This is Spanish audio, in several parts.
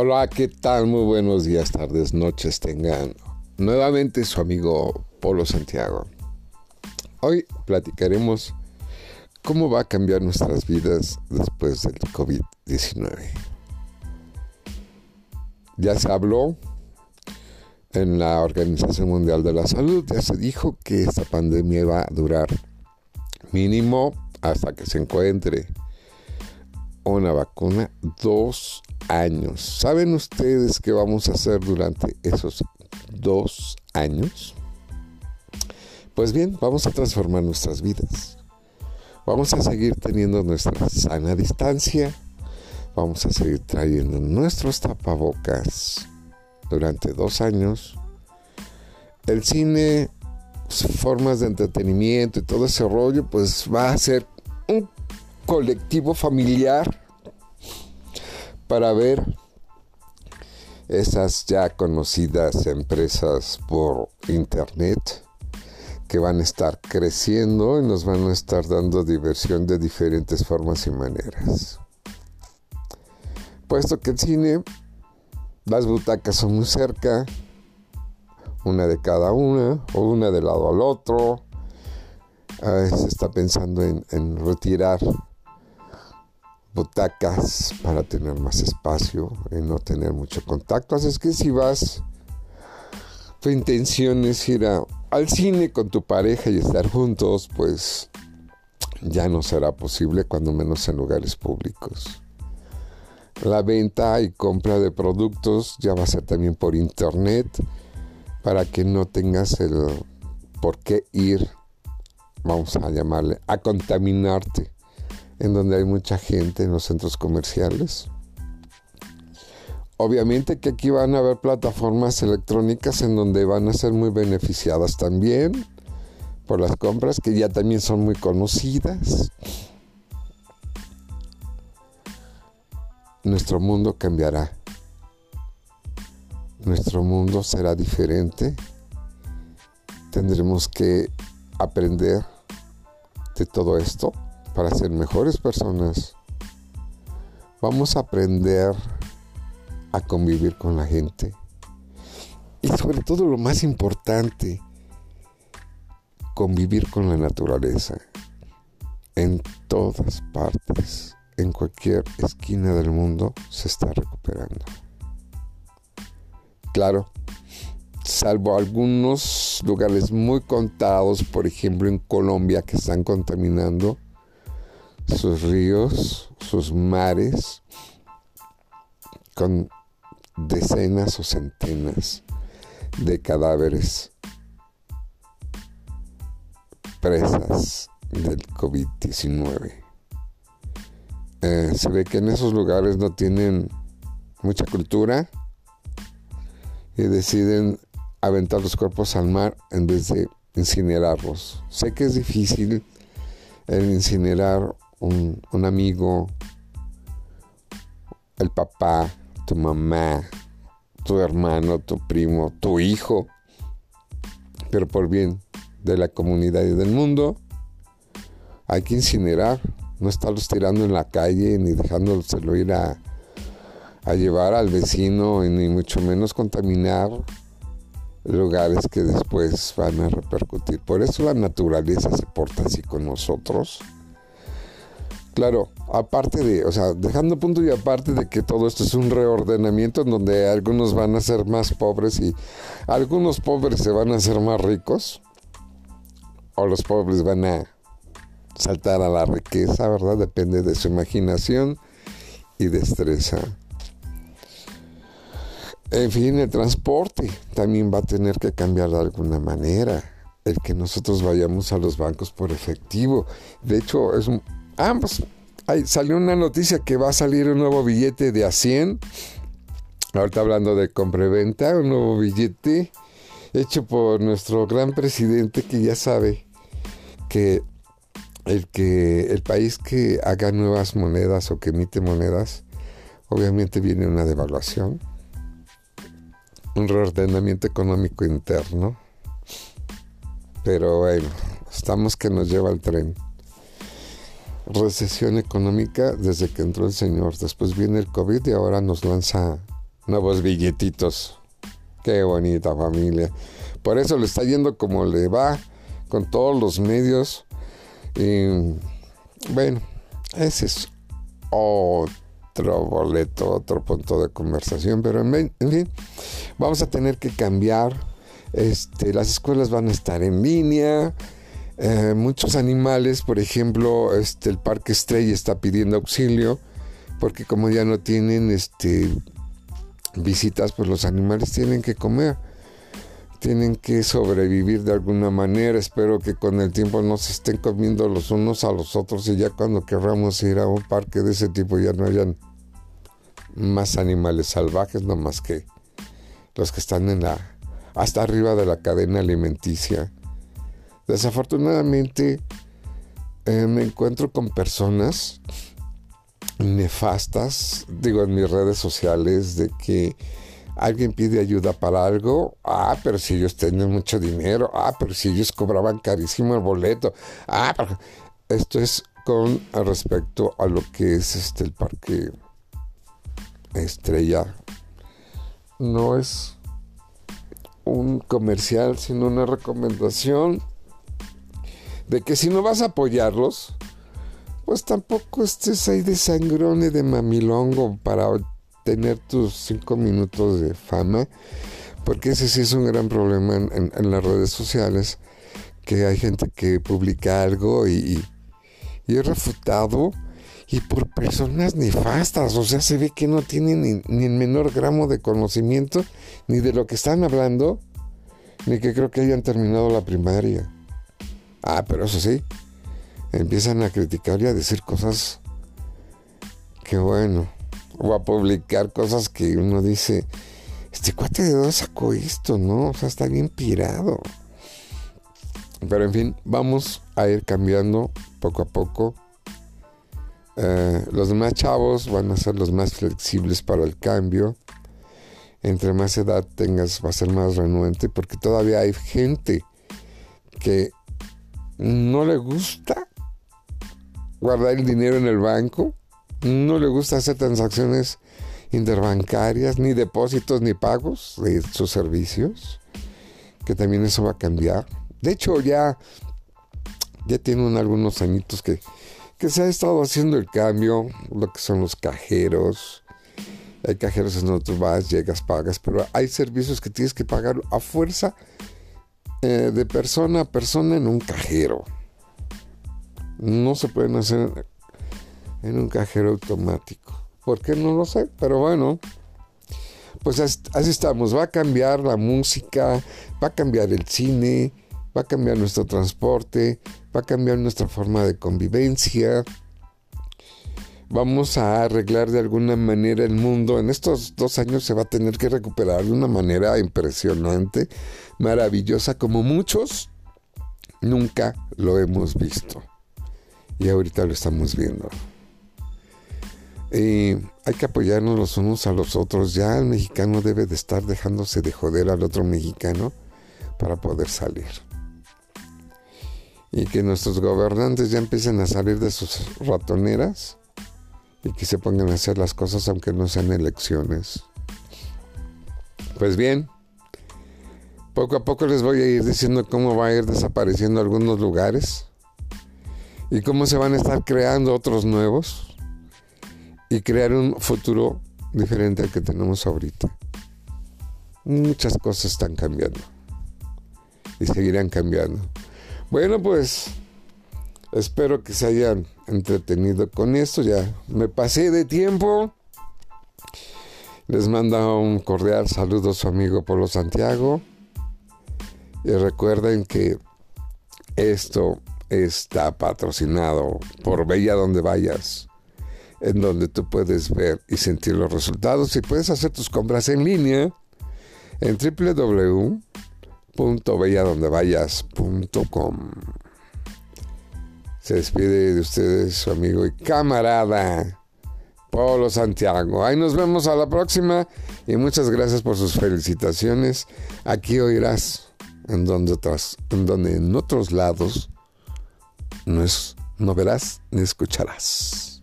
Hola, ¿qué tal? Muy buenos días, tardes, noches tengan. Nuevamente su amigo Polo Santiago. Hoy platicaremos cómo va a cambiar nuestras vidas después del COVID-19. Ya se habló en la Organización Mundial de la Salud, ya se dijo que esta pandemia va a durar mínimo hasta que se encuentre una vacuna dos años. ¿Saben ustedes qué vamos a hacer durante esos dos años? Pues bien, vamos a transformar nuestras vidas. Vamos a seguir teniendo nuestra sana distancia. Vamos a seguir trayendo nuestros tapabocas durante dos años. El cine, formas de entretenimiento y todo ese rollo, pues va a ser un colectivo familiar para ver esas ya conocidas empresas por internet que van a estar creciendo y nos van a estar dando diversión de diferentes formas y maneras. Puesto que el cine, las butacas son muy cerca, una de cada una, o una de lado al otro. se está pensando en, en retirar butacas para tener más espacio y no tener mucho contacto. Así es que si vas, tu intención es ir al cine con tu pareja y estar juntos, pues ya no será posible, cuando menos en lugares públicos. La venta y compra de productos ya va a ser también por internet para que no tengas el por qué ir, vamos a llamarle, a contaminarte en donde hay mucha gente en los centros comerciales. Obviamente que aquí van a haber plataformas electrónicas en donde van a ser muy beneficiadas también por las compras que ya también son muy conocidas. Nuestro mundo cambiará. Nuestro mundo será diferente. Tendremos que aprender de todo esto para ser mejores personas, vamos a aprender a convivir con la gente. Y sobre todo lo más importante, convivir con la naturaleza. En todas partes, en cualquier esquina del mundo, se está recuperando. Claro, salvo algunos lugares muy contados, por ejemplo en Colombia, que están contaminando, sus ríos, sus mares, con decenas o centenas de cadáveres presas del COVID-19. Eh, se ve que en esos lugares no tienen mucha cultura y deciden aventar los cuerpos al mar en vez de incinerarlos. Sé que es difícil el incinerar un, amigo, el papá, tu mamá, tu hermano, tu primo, tu hijo, pero por bien de la comunidad y del mundo, hay que incinerar, no estarlos tirando en la calle ni dejándoselo ir a, a llevar al vecino ni mucho menos contaminar lugares que después van a repercutir. Por eso la naturaleza se porta así con nosotros Claro, aparte de, o sea, dejando punto y aparte de que todo esto es un reordenamiento en donde algunos van a ser más pobres y algunos pobres se van a hacer más ricos, o los pobres van a saltar a la riqueza, ¿verdad? Depende de su imaginación y destreza. En fin, el transporte también va a tener que cambiar de alguna manera. El que nosotros vayamos a los bancos por efectivo. De hecho, es un, ambos. salió una noticia que va a salir un nuevo billete de a 100. Ahorita hablando de compra-venta, un nuevo billete hecho por nuestro gran presidente que ya sabe que el que el país que haga nuevas monedas o que emite monedas, obviamente viene una devaluación, un reordenamiento económico interno. Pero bueno, estamos que nos lleva el tren recesión económica desde que entró el Señor. Después viene el COVID y ahora nos lanza nuevos billetitos. Qué bonita familia. Por eso le está yendo como le va, con todos los medios. Y bueno, ese es otro boleto, otro punto de conversación. Pero en, fin, vamos a tener que cambiar. Este, las escuelas van a estar en línea. Eh, muchos animales, por ejemplo, este, el Parque Estrella está pidiendo auxilio porque como ya no tienen este, visitas, pues los animales tienen que comer, tienen que sobrevivir de alguna manera. Espero que con el tiempo no se estén comiendo los unos a los otros y ya cuando querramos ir a un parque de ese tipo ya no hayan más animales salvajes, no más que los que están en la hasta arriba de la cadena alimenticia Desafortunadamente eh, me encuentro con personas nefastas, digo en mis redes sociales, de que alguien pide ayuda para algo, ah, pero si ellos tenían mucho dinero, ah, pero si ellos cobraban carísimo el boleto, ah, pero... esto es con respecto a lo que es este el parque Estrella. No es un comercial, sino una recomendación de que si no vas a apoyarlos, pues tampoco estés ahí de sangrón de mamilongo para tener tus cinco minutos de fama, porque ese sí es un gran problema en, las redes sociales, que hay gente que publica algo y, y, es refutado y por personas nefastas, o sea, se ve que no tienen ni, ni, el menor gramo de conocimiento ni de lo que están hablando, ni que creo que hayan terminado la primaria. Ah, pero eso sí, empiezan a criticar y a decir cosas que bueno, o a publicar cosas que uno dice, este cuate de dónde sacó esto, ¿no? O sea, está bien pirado. Pero en fin, vamos a ir cambiando poco a poco. Eh, los demás chavos van a ser los más flexibles para el cambio. Entre más edad tengas, va a ser más renuente, porque todavía hay gente que no le gusta guardar el dinero en el banco, no le gusta hacer transacciones interbancarias, ni depósitos, ni pagos de sus servicios, que también eso va a cambiar. De hecho, ya, ya tienen algunos añitos que, que se ha estado haciendo el cambio, lo que son los cajeros. Hay cajeros en donde tú vas, llegas, pagas, pero hay servicios que tienes que pagar a fuerza eh, de persona a persona en un cajero. No se pueden hacer en un cajero automático. ¿Por qué? No lo sé, pero bueno. Pues así estamos. Va a cambiar la música, va a cambiar el cine, va a cambiar nuestro transporte, va a cambiar nuestra forma de convivencia vamos a arreglar de alguna manera el mundo. En estos dos años se va a tener que recuperar de una manera impresionante, maravillosa, como muchos nunca lo hemos visto. Y ahorita lo estamos viendo. Y hay que apoyarnos los unos a los otros. Ya el mexicano debe de estar dejándose de joder al otro mexicano para poder salir. Y que nuestros gobernantes ya empiecen a salir de sus ratoneras y que se pongan a hacer las cosas aunque no sean elecciones. Pues bien, poco a poco les voy a ir diciendo cómo va a ir desapareciendo algunos lugares y cómo se van a estar creando otros nuevos y crear un futuro diferente al que tenemos ahorita. Muchas cosas están cambiando y seguirán cambiando. Bueno, pues Espero que se hayan entretenido con esto. Ya me pasé de tiempo. Les manda un cordial saludo a su amigo Polo Santiago. Y recuerden que esto está patrocinado por Bella Donde Vayas, en donde tú puedes ver y sentir los resultados y puedes hacer tus compras en línea en www.belladondevayas.com. Se despide de ustedes su amigo y camarada Polo Santiago. Ahí nos vemos a la próxima y muchas gracias por sus felicitaciones. Aquí oirás en donde otras, en donde en otros lados no, es, no verás ni escucharás.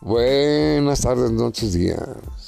Buenas tardes, noches, días.